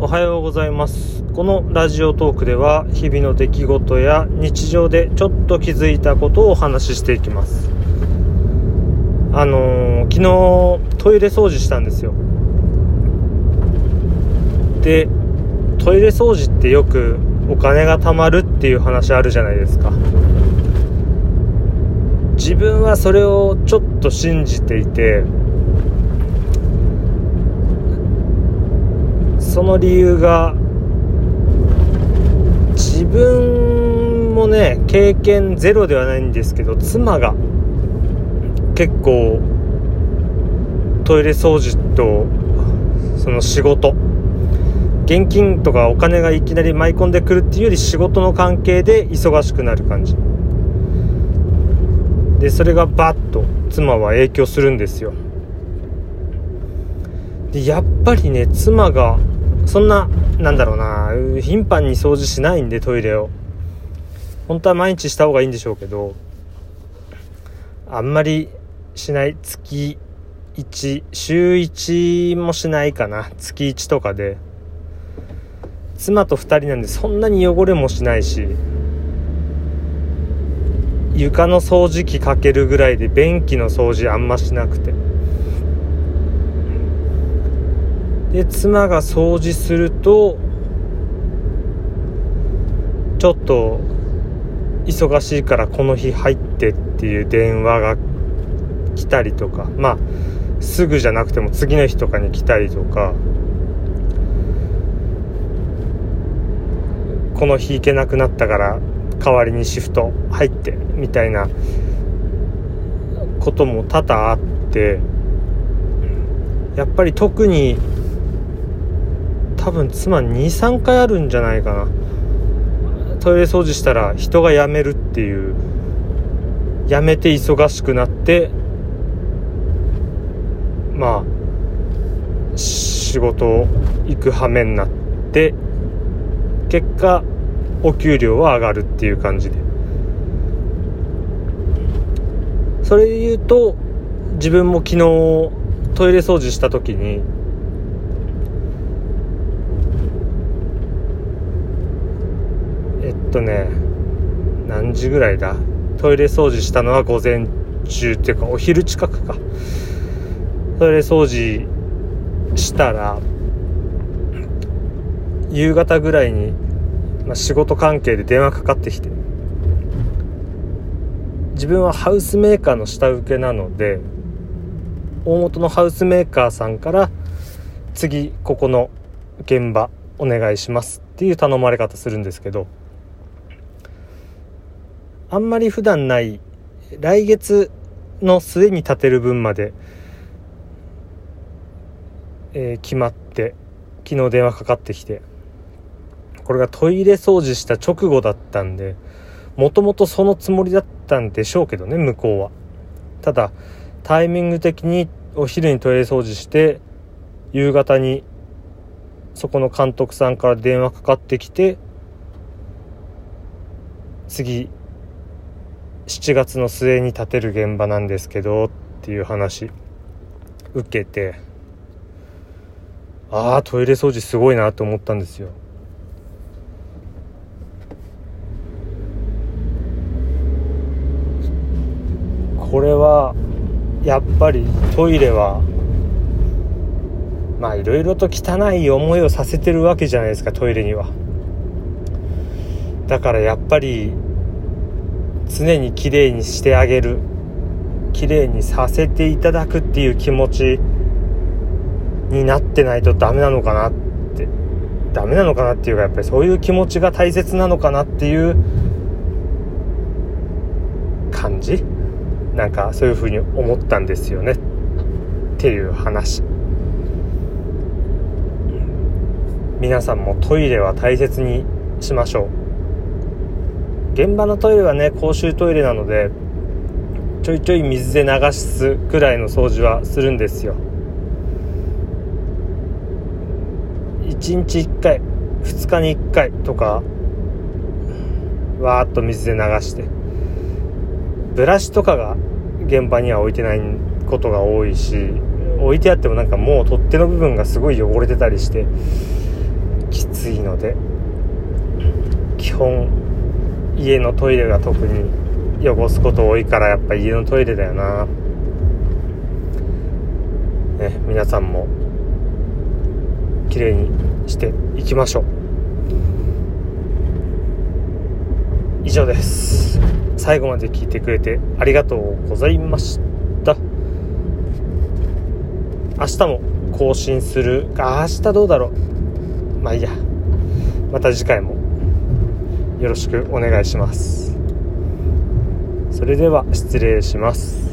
おはようございます。このラジオトークでは日々の出来事や日常でちょっと気づいたことをお話ししていきます。あのー、昨日トイレ掃除したんですよ。でトイレ掃除ってよくお金が貯まるっていう話あるじゃないですか。自分はそれをちょっと信じていてその理由が自分もね経験ゼロではないんですけど妻が結構トイレ掃除とその仕事現金とかお金がいきなり舞い込んでくるっていうより仕事の関係で忙しくなる感じ。でそれがバッと妻は影響するんですよ。でやっぱりね妻がそんななんだろうな頻繁に掃除しないんでトイレを。本当は毎日した方がいいんでしょうけどあんまりしない。月1週1もしないかな。月1とかで。妻と2人なんでそんなに汚れもしないし床の掃除機かけるぐらいで便器の掃除あんましなくて。で妻が掃除するとちょっと忙しいからこの日入ってっていう電話が来たりとかまあすぐじゃなくても次の日とかに来たりとかこの日行けなくなったから代わりにシフト入ってみたいなことも多々あってやっぱり特に多分妻23回あるんじゃないかな。トイレ掃除したら人が辞めるっていう。辞めて忙しくなってまあ仕事行く羽目になって結果お給料は上がるっていう感じで。それで言うと自分も昨日トイレ掃除した時にえっとね何時ぐらいだ？トイレ掃除したのは午前中っていうかお昼近くか。トイレ掃除したら夕方ぐらいに、まあ、仕事関係で電話かかってきて。自分はハウスメーカーの下請けなので大元のハウスメーカーさんから次ここの現場お願いしますっていう頼まれ方するんですけどあんまり普段ない来月の末に建てる分まで、えー、決まって昨日電話かかってきてこれがトイレ掃除した直後だったんでもともとそのつもりだったんでしょうけどね向こうは。ただタイミング的にお昼にトイレ掃除して夕方にそこの監督さんから電話かかってきて次7月の末に建てる現場なんですけどっていう話受けてああトイレ掃除すごいなと思ったんですよ。これはやっぱりトイレはまあいろいろと汚い思いをさせてるわけじゃないですかトイレには。だからやっぱり常にきれいにしてあげる。きれいにさせていただくっていう気持ちになってないとダメなのかなって。ダメなのかなっていうかやっぱりそういう気持ちが大切なのかなっていう感じ？なんかそういうふうに思ったんですよね。っていう話。皆さんもトイレは大切にしましょう。現場のトイレはね公衆トイレなのでちょいちょい水で流すくらいの掃除はするんですよ。1日1回2日に1回とかわーっと水で流して。ブラシとかが現場には置いてないことが多いし置いてあってもなんかもう取っ手の部分がすごい汚れてたりして暑いので基本家のトイレが特に汚すこと多いからやっぱ家のトイレだよな。ね皆さんも綺麗にしていきましょう。以上です。最後まで聞いてくれてありがとうございました。明日も更新する。あ明日どうだろう。まあいいや。また次回も。よろしくお願いします。それでは失礼します。